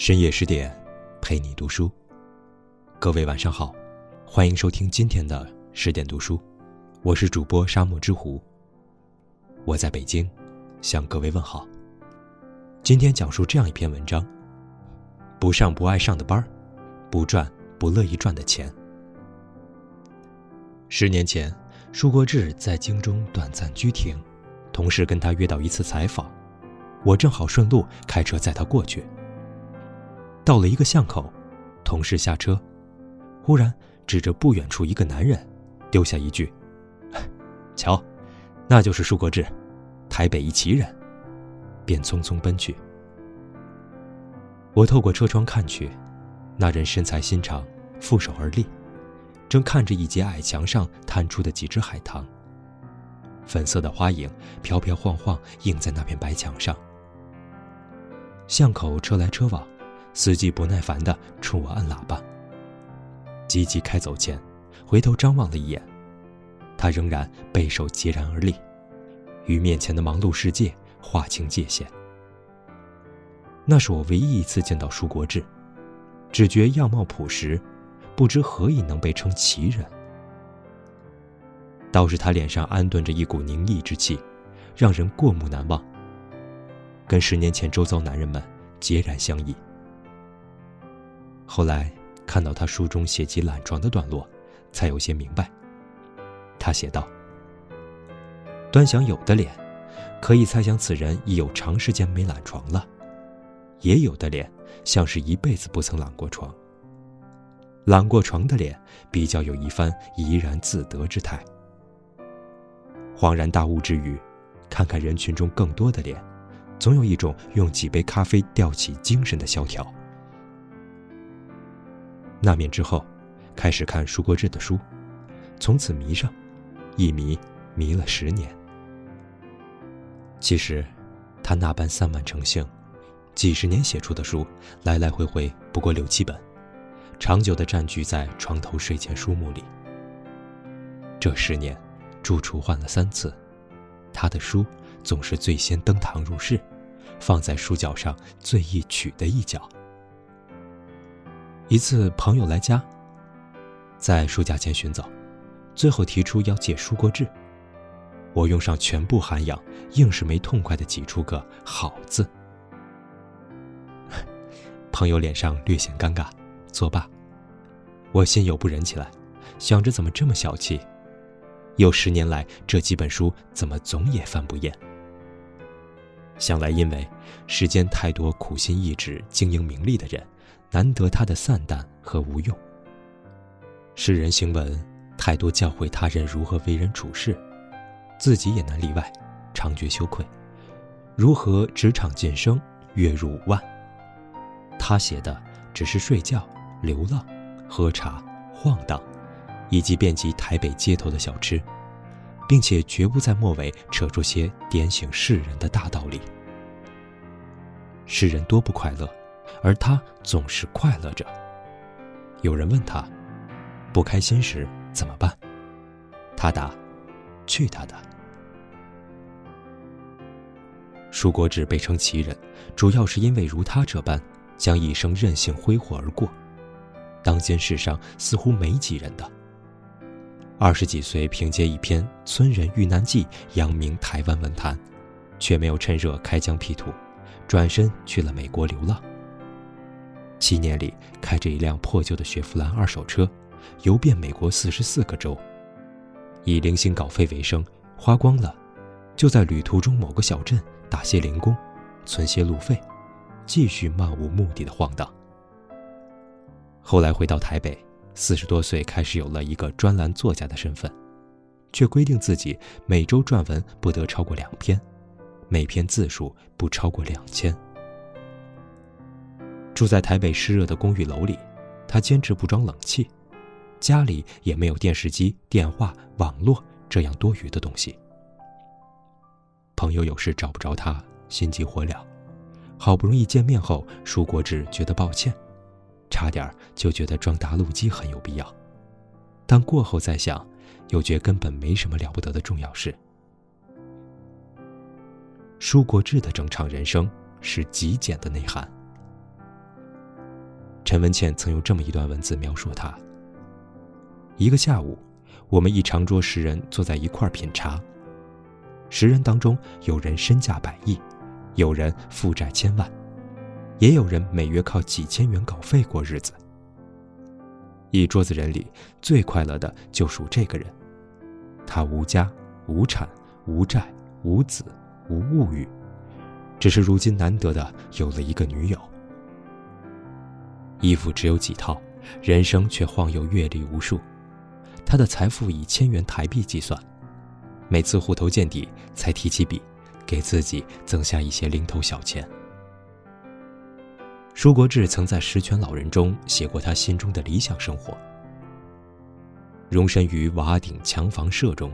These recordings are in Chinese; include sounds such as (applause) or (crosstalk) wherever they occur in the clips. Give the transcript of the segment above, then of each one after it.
深夜十点，陪你读书。各位晚上好，欢迎收听今天的十点读书，我是主播沙漠之狐。我在北京，向各位问好。今天讲述这样一篇文章：不上不爱上的班，不赚不乐意赚的钱。十年前，舒国志在京中短暂居停，同事跟他约到一次采访，我正好顺路开车载他过去。到了一个巷口，同事下车，忽然指着不远处一个男人，丢下一句：“ (laughs) 瞧，那就是舒国志，台北一奇人。”便匆匆奔去。我透过车窗看去，那人身材心长，负手而立，正看着一截矮墙上探出的几只海棠。粉色的花影飘飘晃晃映在那片白墙上。巷口车来车往。司机不耐烦地冲我按喇叭。急急开走前，回头张望了一眼，他仍然背手孑然而立，与面前的忙碌世界划清界限。那是我唯一一次见到舒国志，只觉样貌朴实，不知何以能被称奇人。倒是他脸上安顿着一股凝毅之气，让人过目难忘。跟十年前周遭男人们截然相异。后来看到他书中写及懒床的段落，才有些明白。他写道：“端详有的脸，可以猜想此人已有长时间没懒床了；也有的脸，像是一辈子不曾懒过床。懒过床的脸，比较有一番怡然自得之态。恍然大悟之余，看看人群中更多的脸，总有一种用几杯咖啡吊起精神的萧条。”那面之后，开始看舒国志的书，从此迷上，一迷迷了十年。其实，他那般散漫成性，几十年写出的书，来来回回不过六七本，长久的占据在床头睡前书目里。这十年，住处换了三次，他的书总是最先登堂入室，放在书角上最易取的一角。一次朋友来家，在书架前寻找，最后提出要借书国志。我用上全部涵养，硬是没痛快的挤出个好字。(laughs) 朋友脸上略显尴尬，作罢。我心有不忍起来，想着怎么这么小气？有十年来这几本书怎么总也翻不厌？想来因为世间太多苦心意志、经营名利的人。难得他的散淡和无用。世人行文太多，教诲他人如何为人处事，自己也难例外，常觉羞愧。如何职场晋升，月入五万？他写的只是睡觉、流浪、喝茶、晃荡，以及遍及台北街头的小吃，并且绝不在末尾扯出些点醒世人的大道理。世人多不快乐。而他总是快乐着。有人问他，不开心时怎么办？他答：“去他的。”舒国志被称奇人，主要是因为如他这般将一生任性挥霍而过，当今世上似乎没几人的。二十几岁凭借一篇《村人遇难记》扬名台湾文坛，却没有趁热开疆辟土，转身去了美国流浪。七年里，开着一辆破旧的雪佛兰二手车，游遍美国四十四个州，以零星稿费为生，花光了，就在旅途中某个小镇打些零工，存些路费，继续漫无目的的晃荡。后来回到台北，四十多岁开始有了一个专栏作家的身份，却规定自己每周撰文不得超过两篇，每篇字数不超过两千。住在台北湿热的公寓楼里，他坚持不装冷气，家里也没有电视机、电话、网络这样多余的东西。朋友有事找不着他，心急火燎，好不容易见面后，舒国志觉得抱歉，差点就觉得装打录机很有必要，但过后再想，又觉根本没什么了不得的重要事。舒国志的正常人生是极简的内涵。陈文茜曾用这么一段文字描述他：一个下午，我们一长桌十人坐在一块品茶。十人当中，有人身价百亿，有人负债千万，也有人每月靠几千元稿费过日子。一桌子人里，最快乐的就属这个人。他无家无产无债无子无物欲，只是如今难得的有了一个女友。衣服只有几套，人生却晃悠阅历无数。他的财富以千元台币计算。每次户头见底，才提起笔，给自己增下一些零头小钱。舒国志曾在《十全老人》中写过他心中的理想生活：容身于瓦顶墙房舍中，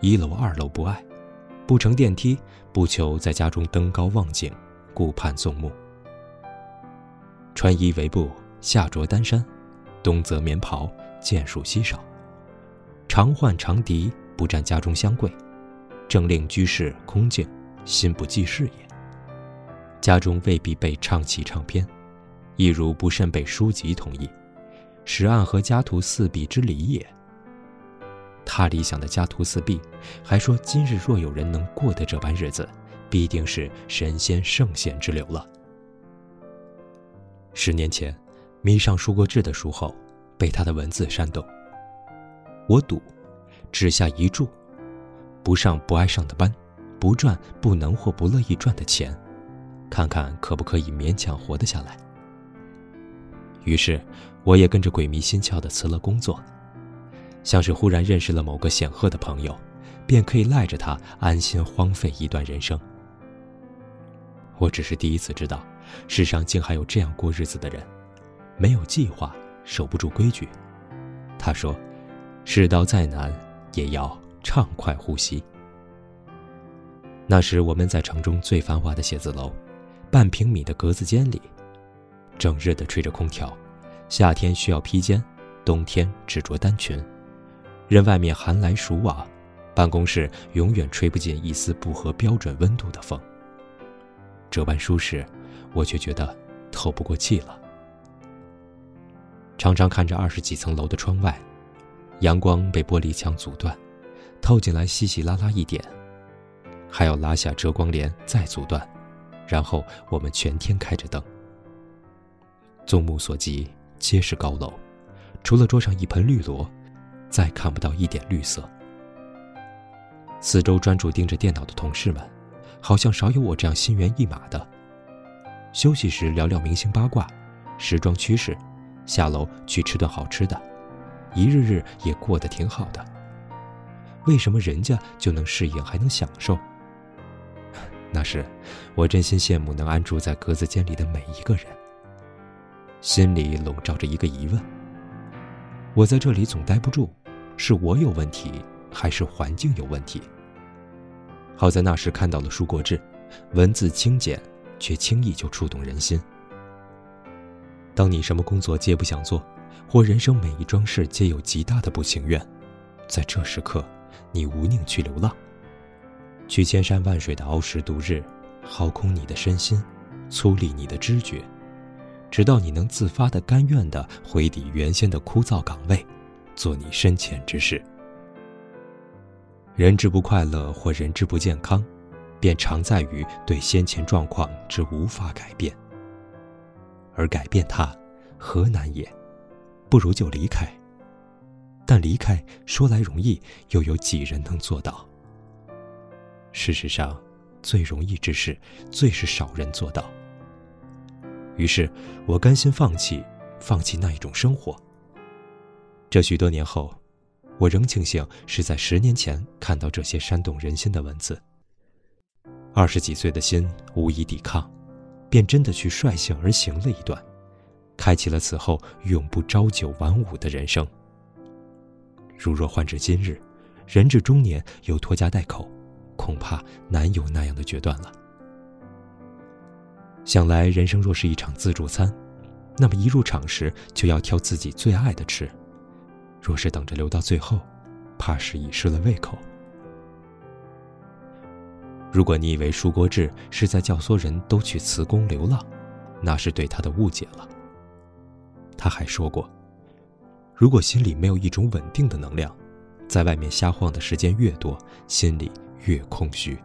一楼二楼不爱，不乘电梯，不求在家中登高望景，顾盼纵目。穿衣为布，下着单衫，冬则棉袍，见数稀少，常换长笛。不占家中香柜，正令居士空静，心不济事也。家中未必备唱起唱片，亦如不甚备书籍同意，使暗合家徒四壁之理也。他理想的家徒四壁，还说今日若有人能过得这般日子，必定是神仙圣贤之流了。十年前，迷上舒国志的书后，被他的文字煽动，我赌。只下一注，不上不爱上的班，不赚不能或不乐意赚的钱，看看可不可以勉强活得下来。于是，我也跟着鬼迷心窍的辞了工作，像是忽然认识了某个显赫的朋友，便可以赖着他安心荒废一段人生。我只是第一次知道，世上竟还有这样过日子的人，没有计划，守不住规矩。他说：“世道再难。”也要畅快呼吸。那时我们在城中最繁华的写字楼，半平米的格子间里，整日的吹着空调，夏天需要披肩，冬天只着单裙，任外面寒来暑往，办公室永远吹不进一丝不合标准温度的风。这般舒适，我却觉得透不过气了。常常看着二十几层楼的窗外。阳光被玻璃墙阻断，透进来稀稀拉拉一点，还要拉下遮光帘再阻断，然后我们全天开着灯。纵目所及，皆是高楼，除了桌上一盆绿萝，再看不到一点绿色。四周专注盯着电脑的同事们，好像少有我这样心猿意马的。休息时聊聊明星八卦、时装趋势，下楼去吃顿好吃的。一日日也过得挺好的，为什么人家就能适应还能享受？(sighs) 那时，我真心羡慕能安住在格子间里的每一个人。心里笼罩着一个疑问：我在这里总待不住，是我有问题，还是环境有问题？好在那时看到了舒国志，文字清简，却轻易就触动人心。当你什么工作皆不想做？或人生每一桩事皆有极大的不情愿，在这时刻，你无宁去流浪，去千山万水的熬时度日，耗空你的身心，粗砺你的知觉，直到你能自发的、甘愿的回抵原先的枯燥岗位，做你深浅之事。人之不快乐或人之不健康，便常在于对先前状况之无法改变，而改变它，何难也？不如就离开。但离开说来容易，又有几人能做到？事实上，最容易之事，最是少人做到。于是我甘心放弃，放弃那一种生活。这许多年后，我仍庆幸是在十年前看到这些煽动人心的文字。二十几岁的心无以抵抗，便真的去率性而行了一段。开启了此后永不朝九晚五的人生。如若换至今日，人至中年又拖家带口，恐怕难有那样的决断了。想来人生若是一场自助餐，那么一入场时就要挑自己最爱的吃。若是等着留到最后，怕是已失了胃口。如果你以为舒国志是在教唆人都去辞工流浪，那是对他的误解了。他还说过：“如果心里没有一种稳定的能量，在外面瞎晃的时间越多，心里越空虚。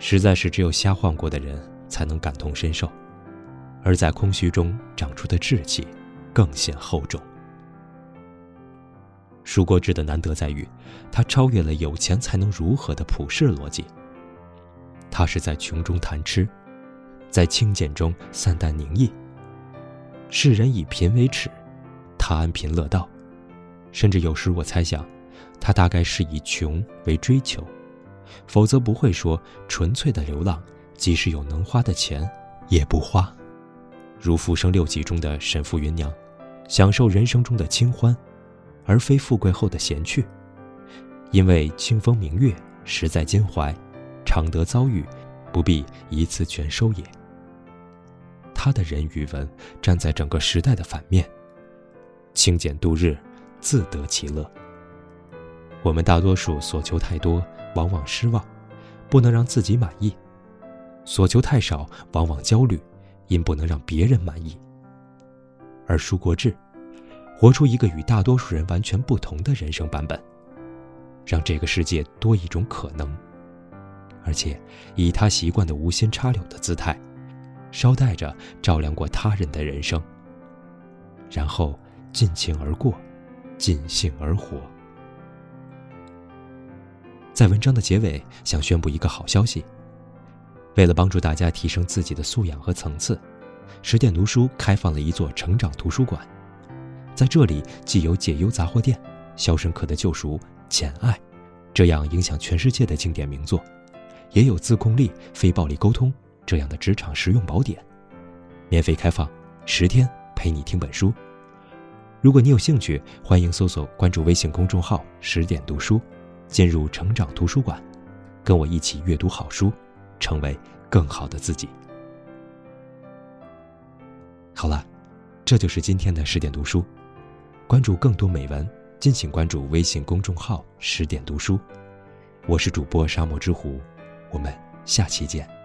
实在是只有瞎晃过的人才能感同身受，而在空虚中长出的志气，更显厚重。”舒国志的难得在于，他超越了有钱才能如何的普世逻辑。他是在穷中谈吃，在清简中散淡宁逸。世人以贫为耻，他安贫乐道。甚至有时我猜想，他大概是以穷为追求，否则不会说纯粹的流浪，即使有能花的钱，也不花。如《浮生六记》中的沈复芸娘，享受人生中的清欢，而非富贵后的闲趣，因为清风明月实在襟怀。常得遭遇，不必一次全收也。他的人与文站在整个时代的反面，清简度日，自得其乐。我们大多数所求太多，往往失望，不能让自己满意；所求太少，往往焦虑，因不能让别人满意。而舒国志，活出一个与大多数人完全不同的人生版本，让这个世界多一种可能。而且，以他习惯的无心插柳的姿态，捎带着照亮过他人的人生。然后尽情而过，尽兴而活。在文章的结尾，想宣布一个好消息：为了帮助大家提升自己的素养和层次，十点读书开放了一座成长图书馆。在这里，既有《解忧杂货店》《肖申克的救赎》《简爱》这样影响全世界的经典名作。也有自控力、非暴力沟通这样的职场实用宝典，免费开放，十天陪你听本书。如果你有兴趣，欢迎搜索关注微信公众号“十点读书”，进入成长图书馆，跟我一起阅读好书，成为更好的自己。好了，这就是今天的十点读书。关注更多美文，敬请关注微信公众号“十点读书”。我是主播沙漠之狐。我们下期见。